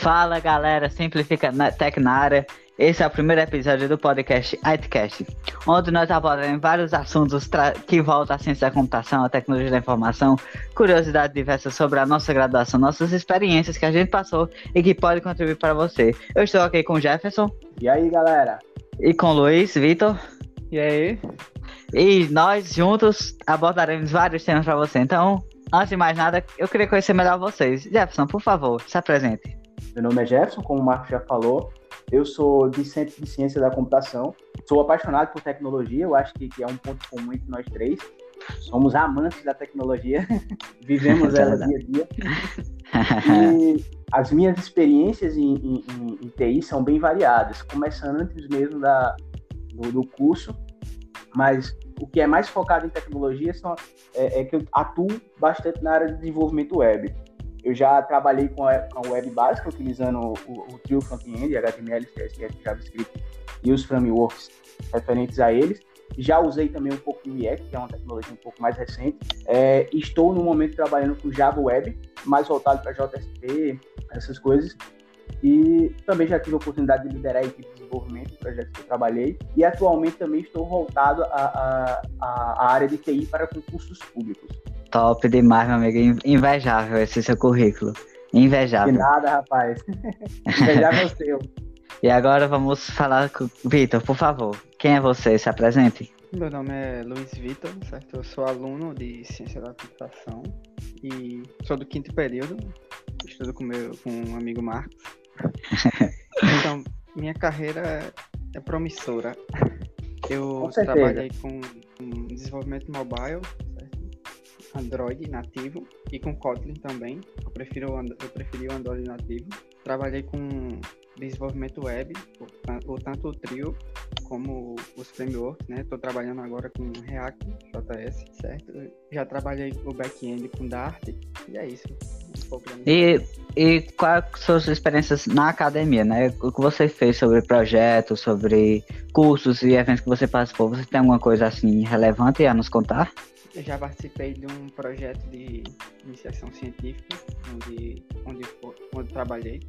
Fala galera, Simplifica Tech na área. Esse é o primeiro episódio do podcast ITCast, onde nós abordamos vários assuntos que voltam à ciência da computação, à tecnologia da informação, curiosidades diversas sobre a nossa graduação, nossas experiências que a gente passou e que pode contribuir para você. Eu estou aqui com o Jefferson. E aí, galera? E com o Luiz, Vitor. E aí? E nós juntos abordaremos vários temas para você. Então, antes de mais nada, eu queria conhecer melhor vocês. Jefferson, por favor, se apresente. Meu nome é Jefferson, como o Marco já falou. Eu sou discente de ciência da computação. Sou apaixonado por tecnologia. Eu acho que, que é um ponto comum entre nós três. Somos amantes da tecnologia. Vivemos ela dia a dia. E as minhas experiências em, em, em, em, TI são bem variadas. Começando antes mesmo da, do, do curso. Mas o que é mais focado em tecnologia são, é, é que eu atuo bastante na área de desenvolvimento web. Eu já trabalhei com a, web básica, utilizando o, o trio front-end, HTML, CSS, JavaScript e os frameworks referentes a eles. Já usei também um pouco de React, que é uma tecnologia um pouco mais recente. É, estou no momento trabalhando com Java Web, mais voltado para JSP, essas coisas. E também já tive a oportunidade de liderar a equipe de desenvolvimento, projetos que eu trabalhei. E atualmente também estou voltado à área de TI para concursos públicos. Top demais, meu amigo. Invejável esse seu currículo. Invejável. De nada, rapaz. Invejável seu. E agora vamos falar com Vitor, por favor. Quem é você? Se apresente. Meu nome é Luiz Vitor, certo? Eu sou aluno de Ciência da Computação e sou do quinto período. Estudo com, meu, com um amigo Marcos. então, minha carreira é promissora. Eu com trabalhei com, com desenvolvimento mobile, Android nativo e com Kotlin também. Eu prefiro eu preferi o Android nativo. Trabalhei com desenvolvimento web, ou tanto o Trio como os frameworks, né? Estou trabalhando agora com React, JS, certo? Já trabalhei o back-end com Dart e é isso. e, e quais suas experiências na academia, né? O que você fez sobre projetos, sobre cursos e eventos que você participou? Você tem alguma coisa assim relevante a nos contar? Eu já participei de um projeto de iniciação científica, onde, onde, onde trabalhei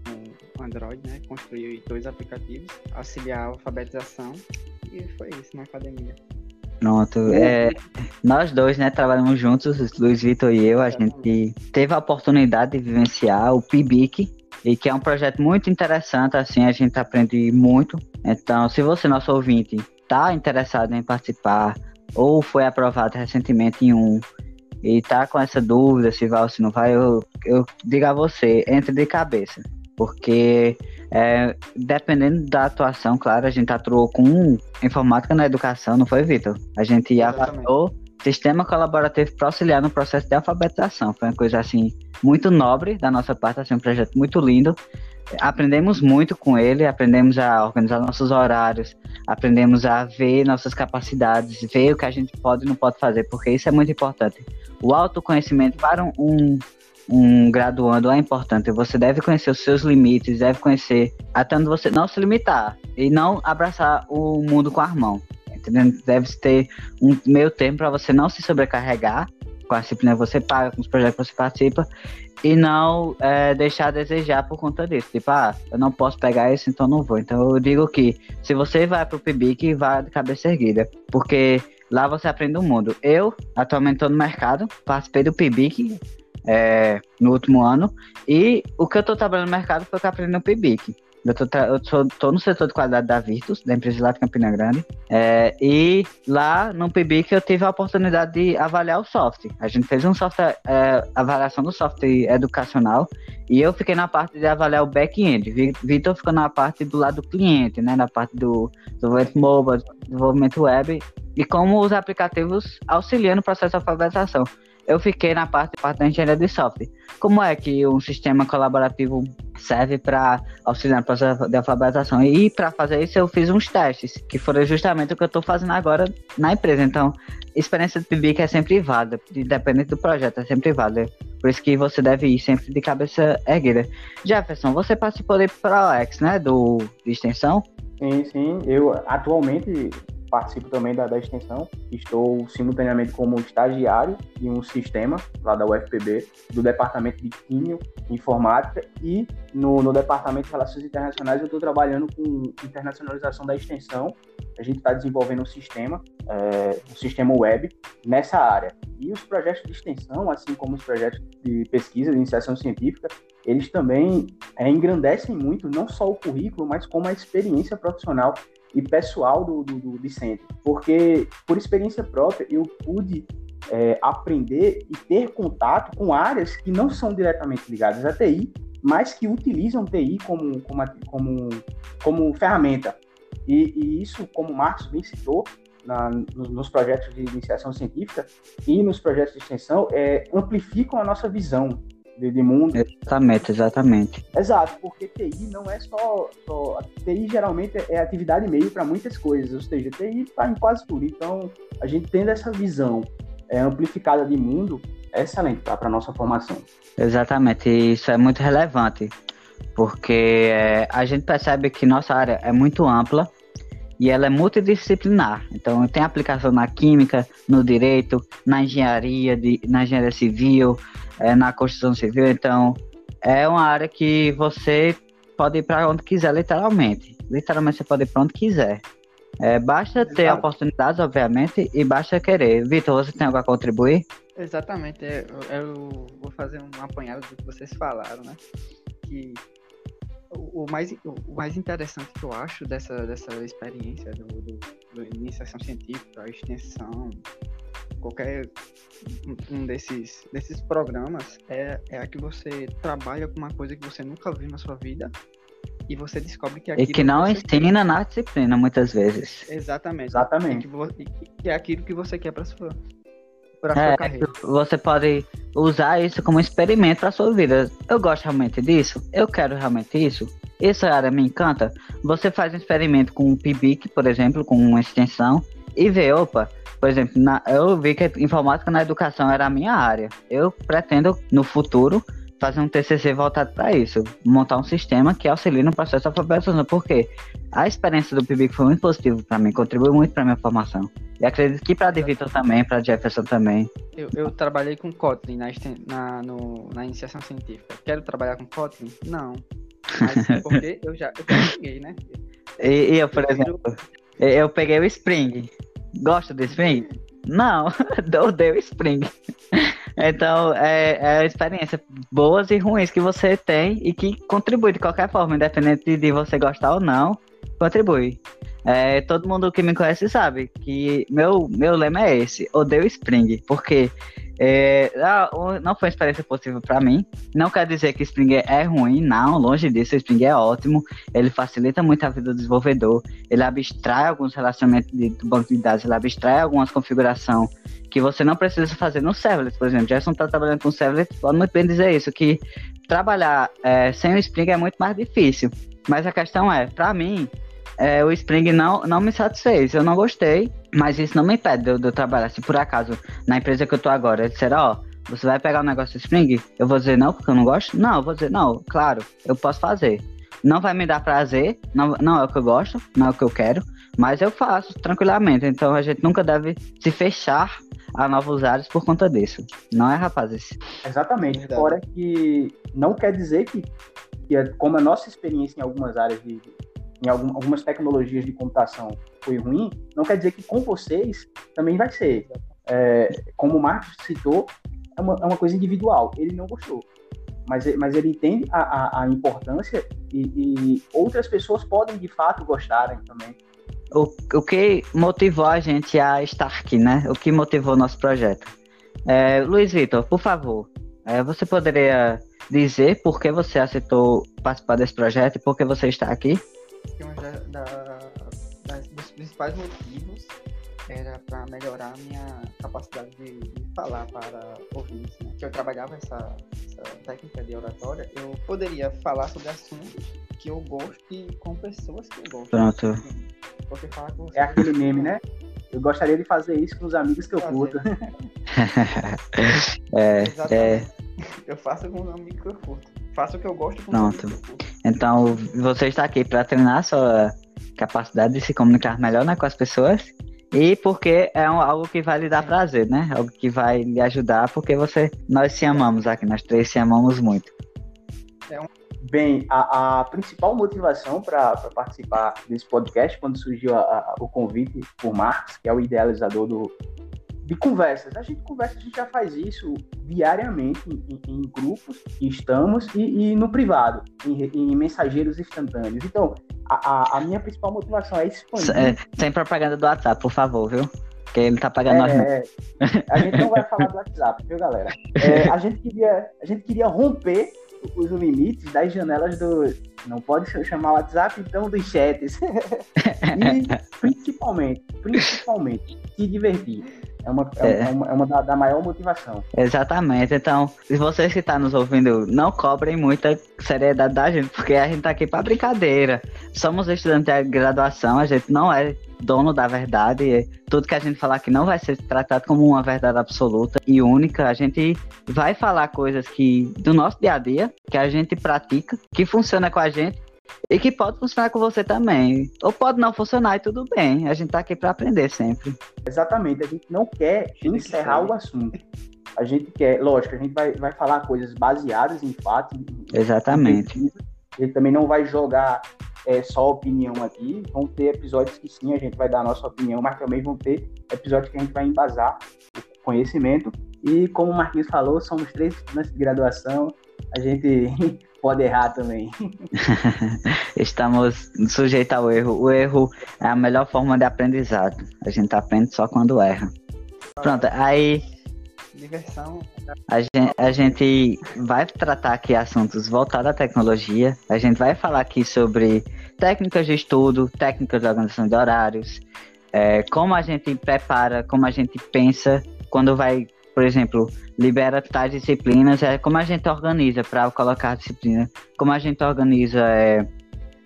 com Android, né? Construí dois aplicativos, auxiliar a alfabetização, e foi isso na academia. Pronto, é, nós dois, né, trabalhamos juntos, Luiz Vitor e eu, a gente teve a oportunidade de vivenciar o PIBIC, e que é um projeto muito interessante, assim, a gente aprende muito. Então, se você, nosso ouvinte, está interessado em participar ou foi aprovado recentemente em um e tá com essa dúvida se vai ou se não vai, eu, eu digo a você, entre de cabeça. Porque é, dependendo da atuação, claro, a gente atuou com informática na educação, não foi, Vitor? A gente avaliou sistema colaborativo para auxiliar no processo de alfabetização. Foi uma coisa assim muito nobre da nossa parte, assim, um projeto muito lindo aprendemos muito com ele, aprendemos a organizar nossos horários, aprendemos a ver nossas capacidades, ver o que a gente pode e não pode fazer, porque isso é muito importante. O autoconhecimento para um, um, graduando é importante. Você deve conhecer os seus limites, deve conhecer até onde você não se limitar e não abraçar o mundo com a mão. Entendeu? Deve ter um meio tempo para você não se sobrecarregar com a disciplina que você paga, com os projetos que você participa, e não é, deixar a desejar por conta disso. Tipo, ah, eu não posso pegar isso, então não vou. Então eu digo que se você vai pro PIBIC, vá de cabeça erguida, porque lá você aprende o mundo. Eu, atualmente estou no mercado, participei do PIBIC é, no último ano, e o que eu estou trabalhando no mercado foi o que eu aprendi no PIBIC. Eu tô, eu tô, tô, no setor de qualidade da Virtus, da empresa lá de Campina Grande. É, e lá no PIBIC eu tive a oportunidade de avaliar o software. A gente fez um software, é, avaliação do software educacional e eu fiquei na parte de avaliar o back-end. Vitor ficou na parte do lado do cliente, né? Na parte do desenvolvimento mobile, desenvolvimento web e como os aplicativos auxiliam no processo de alfabetização eu fiquei na parte, parte da engenharia de software. Como é que um sistema colaborativo serve para auxiliar no processo de alfabetização? E para fazer isso eu fiz uns testes, que foram justamente o que eu estou fazendo agora na empresa. Então, experiência de PIBIC é sempre válida, independente do projeto, é sempre válida. Por isso que você deve ir sempre de cabeça erguida. Jefferson, você participou do ProEx, né, do, de extensão? Sim, sim. Eu atualmente participo também da, da extensão. Estou simultaneamente como estagiário de um sistema lá da UFPB, do departamento de Químio Informática e no, no departamento de Relações Internacionais eu estou trabalhando com internacionalização da extensão. A gente está desenvolvendo um sistema, é, um sistema web nessa área. E os projetos de extensão, assim como os projetos de pesquisa, de iniciação científica, eles também é, engrandecem muito não só o currículo, mas como a experiência profissional e pessoal do, do, do discente. Porque, por experiência própria, eu pude é, aprender e ter contato com áreas que não são diretamente ligadas à TI, mas que utilizam TI como, como, como, como ferramenta. E, e isso, como o Marcos bem citou, na, nos projetos de iniciação científica e nos projetos de extensão, é, amplificam a nossa visão de, de mundo. Exatamente, exatamente. Exato, porque TI não é só, só TI geralmente é atividade meio para muitas coisas, ou seja, TI está em quase tudo. Então, a gente tendo essa visão é, amplificada de mundo é excelente para a nossa formação. Exatamente, e isso é muito relevante, porque é, a gente percebe que nossa área é muito ampla e ela é multidisciplinar. Então, tem aplicação na química, no direito, na engenharia, de, na engenharia civil, é, na construção civil. Então, é uma área que você pode ir para onde quiser, literalmente. Literalmente, você pode ir para onde quiser. É, basta ter Exato. oportunidades, obviamente, e basta querer. Vitor, você tem algo a contribuir? Exatamente. Eu, eu vou fazer um apanhado do que vocês falaram, né? Que o, mais, o mais interessante que eu acho dessa, dessa experiência do, do, do iniciação científica, extensão, qualquer um desses, desses programas é, é a que você trabalha com uma coisa que você nunca viu na sua vida e você descobre que aquilo E que não ensina quer. na disciplina, muitas vezes. Exatamente. Exatamente. E que, que é aquilo que você quer para sua para é, sua carreira. Você pode usar isso como experimento para sua vida. Eu gosto realmente disso? Eu quero realmente isso? Essa área me encanta? Você faz um experimento com um PIBIC, por exemplo, com uma extensão, e vê, opa, por exemplo, na, eu vi que informática na educação era a minha área. Eu pretendo, no futuro, fazer um TCC voltado para isso, montar um sistema que auxilie no processo de alfabetização, porque a experiência do PIBIC foi muito positiva para mim, contribuiu muito para minha formação. E acredito que para a Vitor também, para Jefferson também. Eu, eu, trabalhei com Kotlin na, na, no, na iniciação científica. Quero trabalhar com Kotlin? Não. Mas porque eu já, eu já peguei, né? E, e eu, por exemplo, eu peguei o Spring. Gosto do Spring? Não, eu odeio Spring. Então, é, é experiência boas e ruins que você tem e que contribui de qualquer forma, independente de você gostar ou não, contribui. É, todo mundo que me conhece sabe que meu, meu lema é esse, odeio Spring, porque é, ah, não foi uma experiência possível para mim. Não quer dizer que Spring é ruim, não, longe disso. Spring é ótimo. Ele facilita muito a vida do desenvolvedor. Ele abstrai alguns relacionamentos de, banco de dados, ele abstrai algumas configurações que você não precisa fazer no servlet, por exemplo. Jason está trabalhando com servlet, pode muito bem dizer isso, que trabalhar é, sem o Spring é muito mais difícil. Mas a questão é, para mim, é, o Spring não, não me satisfez. Eu não gostei, mas isso não me impede de eu, de eu trabalhar. Se por acaso, na empresa que eu tô agora, disser, ó, oh, você vai pegar o um negócio do Spring? Eu vou dizer não, porque eu não gosto? Não, eu vou dizer não, claro, eu posso fazer. Não vai me dar prazer, não, não é o que eu gosto, não é o que eu quero, mas eu faço tranquilamente. Então a gente nunca deve se fechar a novos áreas por conta disso. Não é, rapazes? Exatamente. Fora que não quer dizer que, que, é, como a nossa experiência em algumas áreas de, em algum, algumas tecnologias de computação foi ruim, não quer dizer que com vocês também vai ser. É, como o Marcos citou, é uma, é uma, coisa individual. Ele não gostou. Mas, mas ele entende a, a, a importância e, e, outras pessoas podem de fato gostarem também. O, o que motivou a gente a estar aqui, né? O que motivou o nosso projeto. É, Luiz Vitor, por favor, é, você poderia dizer por que você aceitou participar desse projeto e por que você está aqui? da, da, principais motivos era para melhorar a minha capacidade de, de falar para ouvintes. Né? Que eu trabalhava essa, essa técnica de oratória, eu poderia falar sobre assuntos que eu gosto e com pessoas que eu gosto. Pronto. Porque falar com é aquele meme, né? Eu gostaria de fazer isso com os amigos que eu curto. é, é. Eu faço com os amigos que eu curto. Faço o que eu gosto com Pronto. Então, você está aqui para treinar a sua capacidade de se comunicar melhor né, com as pessoas E porque é um, algo que vai lhe dar prazer, né? Algo que vai lhe ajudar, porque você, nós se amamos aqui, nós três se amamos muito. Bem, a, a principal motivação para participar desse podcast, quando surgiu a, a, o convite por Marcos, que é o idealizador do, de conversas. A gente conversa, a gente já faz isso diariamente em, em grupos que estamos e, e no privado, em, em, mensageiros instantâneos. Então, a, a, minha principal motivação é expandir. É, sem propaganda do WhatsApp, por favor, viu? Porque ele tá pagando é, nós. A gente não vai falar do WhatsApp, viu, galera? É, a, gente queria, a gente queria romper os limites das janelas do. Não pode chamar WhatsApp, então dos chats. e principalmente, principalmente, se divertir. É uma, é, é uma, é uma da, da, maior motivação. Exatamente. Então, se vocês que estão tá nos ouvindo, não cobrem muita seriedade da gente, porque a gente tá aqui para brincadeira. Somos estudantes de graduação, a gente não é dono da verdade. Tudo que a gente falar aqui não vai ser tratado como uma verdade absoluta e única. A gente vai falar coisas que do nosso dia a dia, que a gente pratica, que funciona com a gente e que pode funcionar com você também. Ou pode não funcionar e tudo bem. A gente tá aqui para aprender sempre. Exatamente. A gente não quer encerrar o assunto. A gente quer, lógico, a gente vai, vai falar coisas baseadas em fatos. Exatamente. A gente também não vai jogar é, só opinião aqui. Vão ter episódios que sim, a gente vai dar a nossa opinião, mas também vão ter episódios que a gente vai embasar o conhecimento. E como o Marquinhos falou, somos três estudantes de graduação. A gente pode errar também. Estamos sujeitos ao erro. O erro é a melhor forma de aprendizado. A gente aprende só quando erra. Pronto, aí. Diversão. A gente, a gente vai tratar aqui assuntos voltados à tecnologia. A gente vai falar aqui sobre técnicas de estudo, técnicas de organização de horários, é, como a gente prepara, como a gente pensa quando vai por exemplo, libera tais disciplinas, é como a gente organiza para colocar a disciplina, como a gente organiza é,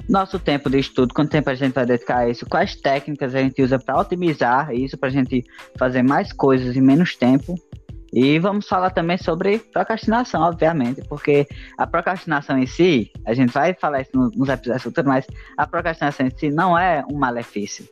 nosso tempo de estudo, quanto tempo a gente vai dedicar a isso, quais técnicas a gente usa para otimizar isso, para a gente fazer mais coisas em menos tempo. E vamos falar também sobre procrastinação, obviamente, porque a procrastinação em si, a gente vai falar isso nos episódios futuros, mas a procrastinação em si não é um malefício.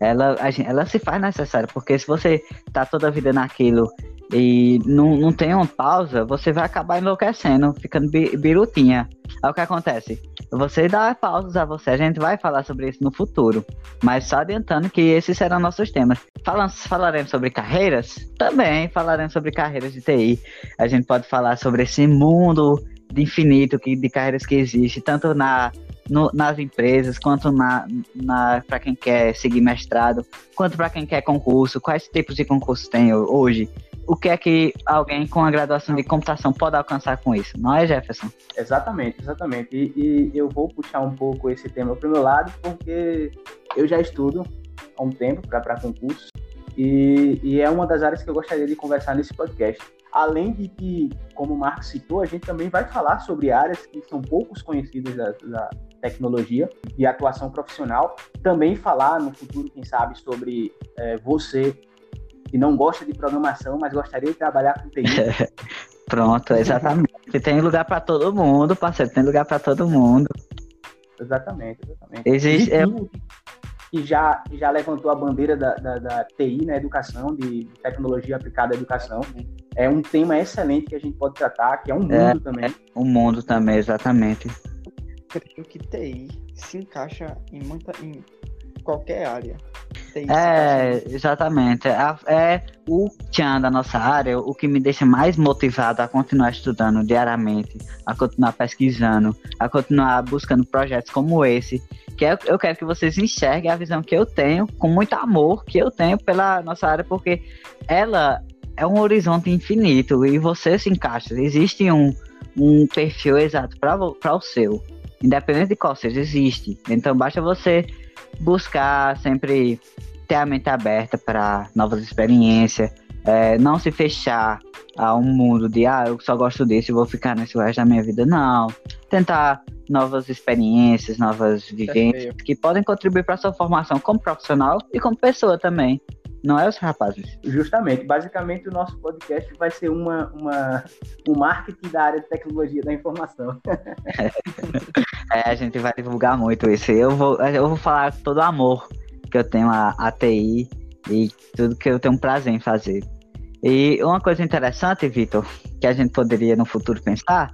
Ela, gente, ela se faz necessária, porque se você tá toda a vida naquilo e não, não tem uma pausa, você vai acabar enlouquecendo, ficando birutinha. É o que acontece. Você dá pausas a você, a gente vai falar sobre isso no futuro. Mas só adiantando que esses serão nossos temas. Falando, falaremos sobre carreiras? Também falaremos sobre carreiras de TI. A gente pode falar sobre esse mundo de infinito que, de carreiras que existe, tanto na no, nas empresas, quanto na, na para quem quer seguir mestrado, quanto para quem quer concurso, quais tipos de concursos tem hoje, o que é que alguém com a graduação de computação pode alcançar com isso, não é, Jefferson? Exatamente, exatamente. E, e eu vou puxar um pouco esse tema para o meu lado, porque eu já estudo há um tempo para concurso, e, e, é uma das áreas que eu gostaria de conversar nesse podcast. Além de que, como o Marcos citou, a gente também vai falar sobre áreas que são poucos conhecidas da, da tecnologia e atuação profissional. Também falar no futuro, quem sabe, sobre é, você que não gosta de programação, mas gostaria de trabalhar com TI. Pronto, exatamente. tem lugar para todo mundo, parceiro, tem lugar para todo mundo. Exatamente, exatamente. Existe. É... Que já, já levantou a bandeira da, da, da TI na educação, de tecnologia aplicada à educação. É um tema excelente que a gente pode tratar, que é um mundo é, também. É um mundo também, exatamente. creio que TI se encaixa em muita em qualquer área. É, exatamente. É, é o tchan da nossa área o que me deixa mais motivado a continuar estudando diariamente, a continuar pesquisando, a continuar buscando projetos como esse. Que eu, eu quero que vocês enxerguem a visão que eu tenho, com muito amor que eu tenho pela nossa área, porque ela é um horizonte infinito e você se encaixa. Existe um, um perfil exato para o seu. Independente de qual seja, existe. Então basta você buscar sempre ter a mente aberta para novas experiências, é, não se fechar a um mundo de ah, eu só gosto disso e vou ficar nesse resto da minha vida. Não. Tentar novas experiências, novas vivências que podem contribuir para a sua formação como profissional e como pessoa também. Não é os rapazes? Justamente. Basicamente, o nosso podcast vai ser uma, uma, um marketing da área de tecnologia da informação. é, a gente vai divulgar muito isso. Eu vou, eu vou falar todo o amor que eu tenho a, TI E tudo que eu tenho prazer em fazer. E uma coisa interessante, Vitor, que a gente poderia no futuro pensar,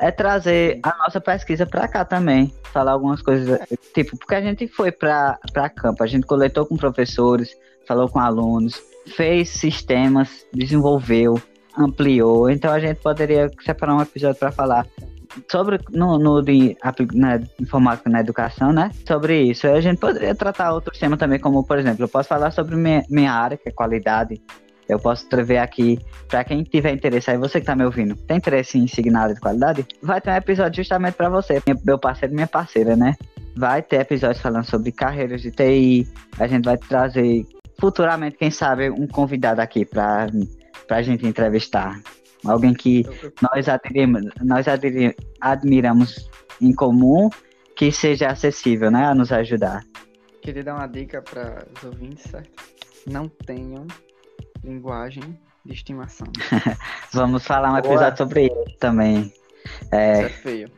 é trazer a nossa pesquisa para cá também. Falar algumas coisas, tipo, porque a gente foi para campo, a gente coletou com professores, falou com alunos, fez sistemas, desenvolveu, ampliou. Então a gente poderia separar um episódio para falar sobre no, no de na informática na educação, né? Sobre isso. A gente poderia tratar outros temas também, como por exemplo, eu posso falar sobre minha, minha área, que é qualidade. Eu posso escrever aqui, para quem tiver interesse aí, você que tá me ouvindo, tem interesse em na área de qualidade? Vai ter um episódio justamente para você, meu parceiro e minha parceira, né? Vai ter episódios falando sobre carreiras de TI, a gente vai trazer futuramente, quem sabe, um convidado aqui para a gente entrevistar. Alguém que nós, admiramos, nós admiramos em comum, que seja acessível, né? A nos ajudar. Queria dar uma dica para os ouvintes, certo? Não tenham linguagem de estimação. Vamos falar um episódio Boa. sobre isso também. É... Isso é feio.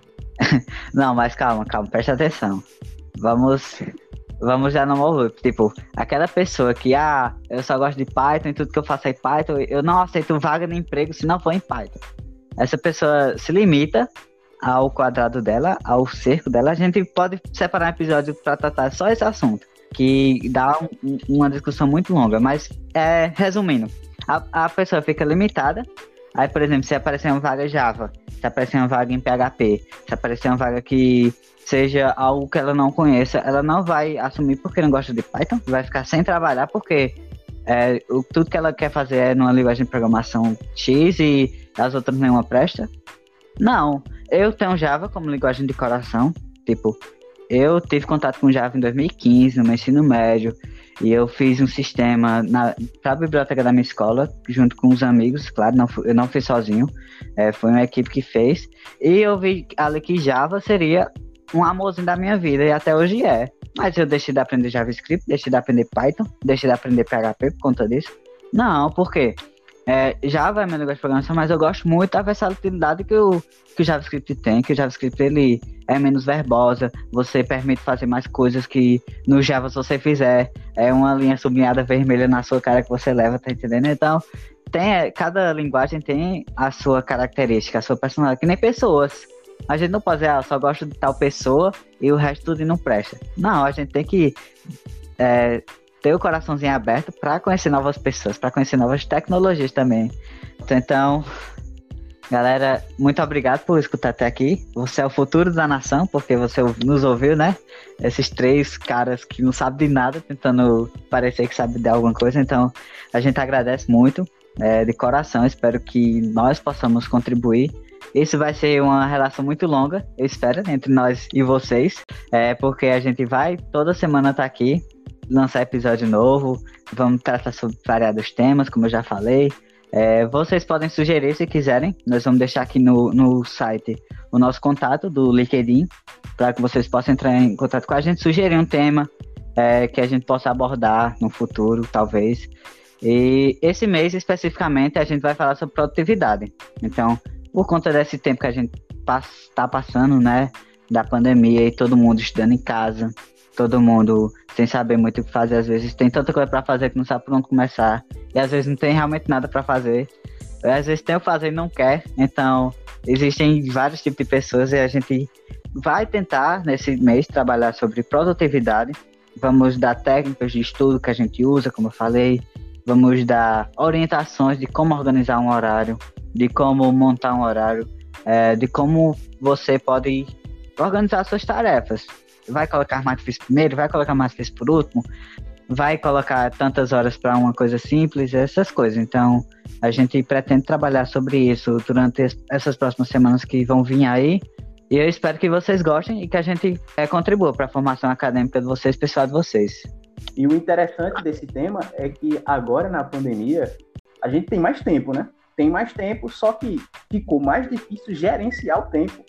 Não, mas calma, calma, preste atenção. Vamos vamos já no novo Tipo, aquela pessoa que, ah, eu só gosto de Python e tudo que eu faço é Python, eu não aceito vaga de emprego se não for em Python. Essa pessoa se limita ao quadrado dela, ao cerco dela. A gente pode separar um episódio para tratar só esse assunto, que dá um, uma discussão muito longa. Mas, é, resumindo, a, a pessoa fica limitada. Aí, por exemplo, se aparecer uma vaga Java, se aparecer uma vaga em PHP, se aparecer uma vaga que seja algo que ela não conheça, ela não vai assumir porque não gosta de Python, vai ficar sem trabalhar porque é, o, tudo que ela quer fazer é numa linguagem de programação X e as outras nenhuma presta. Não, eu tenho Java como linguagem de coração, tipo, eu tive contato com Java em 2015, no meu ensino médio, e eu fiz um sistema para a biblioteca da minha escola, junto com os amigos, claro, não, eu não fiz sozinho, é, foi uma equipe que fez, e eu vi ali que Java seria um amorzinho da minha vida e até hoje é. Mas eu deixei de aprender JavaScript, deixei de aprender Python, deixei de aprender PHP por conta disso. Não, por quê? É, Java é meu negócio de programação, mas eu gosto muito da versatilidade que o, que o JavaScript tem, que o JavaScript ele é menos verbosa, você permite fazer mais coisas que no Java se você fizer, é uma linha sublinhada vermelha na sua cara que você leva, tá entendendo? Então, tem, cada linguagem tem a sua característica, a sua personalidade, que nem pessoas. A gente não pode dizer, ah, só gosto de tal pessoa e o resto tudo não presta. Não, a gente tem que é, ter o coraçãozinho aberto para conhecer novas pessoas, para conhecer novas tecnologias também. Então, galera, muito obrigado por escutar até aqui. Você é o futuro da nação, porque você nos ouviu, né? Esses três caras que não sabem de nada, tentando parecer que sabe de alguma coisa. Então, a gente agradece muito, é, de coração. Espero que nós possamos contribuir isso vai ser uma relação muito longa, eu espero, entre nós e vocês, é, porque a gente vai toda semana estar tá aqui, lançar episódio novo, vamos tratar sobre variados temas, como eu já falei. É, vocês podem sugerir se quiserem, nós vamos deixar aqui no, no site o nosso contato do LinkedIn, para que vocês possam entrar em contato com a gente, sugerir um tema é, que a gente possa abordar no futuro, talvez. E esse mês especificamente a gente vai falar sobre produtividade. Então, por conta desse tempo que a gente está passando, né? Da pandemia e todo mundo estudando em casa, todo mundo sem saber muito o que fazer, às vezes tem tanta coisa para fazer que não sabe por onde começar, e às vezes não tem realmente nada para fazer, e às vezes tem o fazer e não quer, então existem vários tipos de pessoas e a gente vai tentar nesse mês trabalhar sobre produtividade, vamos dar técnicas de estudo que a gente usa, como eu falei, vamos dar orientações de como organizar um horário, de como montar um horário, é, de como você pode organizar suas tarefas. Vai colocar difícil primeiro, vai colocar difícil por último, vai colocar tantas horas para uma coisa simples, essas coisas. Então, a gente pretende trabalhar sobre isso durante essas próximas semanas que vão vir aí. E eu espero que vocês gostem e que a gente é, contribua para a formação acadêmica de vocês, pessoal de vocês. E o interessante desse tema é que agora na pandemia a gente tem mais tempo, né? tem mais tempo, só que ficou mais difícil gerenciar o tempo.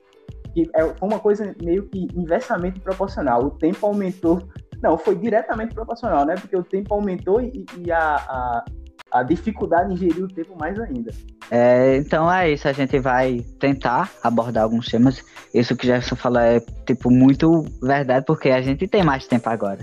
Que é, uma coisa meio que inversamente proporcional. O tempo aumentou. Não, foi diretamente proporcional, né? Porque o tempo aumentou e, e a, a, a, dificuldade em gerir o tempo mais ainda. É, então é isso, a gente vai tentar abordar alguns temas. Isso que Jefferson falou é tipo muito verdade, porque a gente tem mais tempo agora.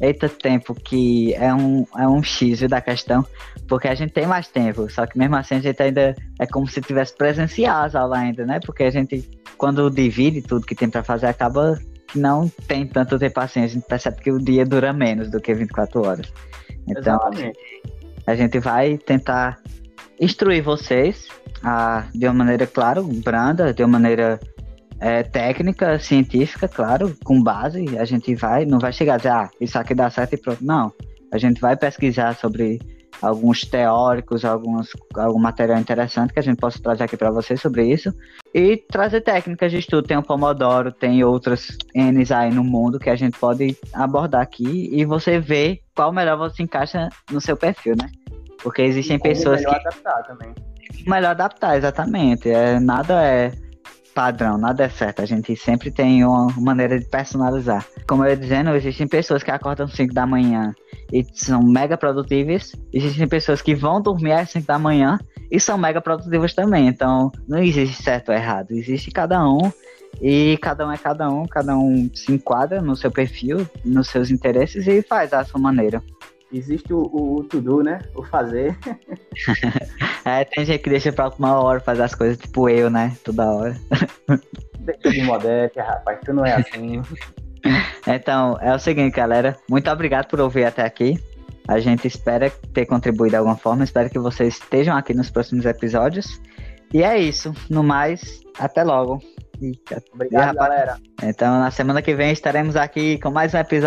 Eita tempo, que é um, é um X da questão, porque a gente tem mais tempo, só que mesmo assim a gente ainda é como se tivesse presencial as aulas ainda, né? Porque a gente, quando divide tudo que tem para fazer, acaba que não tem tanto tempo assim, a gente percebe que o dia dura menos do que 24 horas. Então, Exatamente. a gente vai tentar instruir vocês a, de uma maneira, claro, branda, de uma maneira é, técnica, científica, claro, com base. A gente vai, não vai chegar a dizer, ah, isso aqui dá certo e pronto. Não. A gente vai pesquisar sobre alguns teóricos, alguns, algum material interessante que a gente possa trazer aqui para vocês sobre isso. E trazer técnicas de estudo. Tem o Pomodoro, tem outras N's aí no mundo que a gente pode abordar aqui e você vê qual melhor você encaixa no seu perfil, né? Porque existem pessoas melhor que... adaptar também. Melhor adaptar, exatamente. É, nada é padrão, nada é certo. A gente sempre tem uma maneira de personalizar. Como eu ia dizendo, existem pessoas que acordam às 5 da manhã e são mega produtivas. Existem pessoas que vão dormir às 5 da manhã e são mega produtivas também. Então, não existe certo ou errado. Existe cada um e cada um é cada um. Cada um se enquadra no seu perfil, nos seus interesses e faz da sua maneira. Existe o, o, o to-do, né? O fazer. é, tem gente que deixa pra uma hora fazer as coisas, tipo eu, né? Toda hora. Deixa de modéstia, rapaz, tu não é assim. Então, é o seguinte, galera. Muito obrigado por ouvir até aqui. A gente espera ter contribuído de alguma forma. Espero que vocês estejam aqui nos próximos episódios. E é isso. No mais, até logo. Obrigado, e, galera. Então, na semana que vem estaremos aqui com mais um episódio.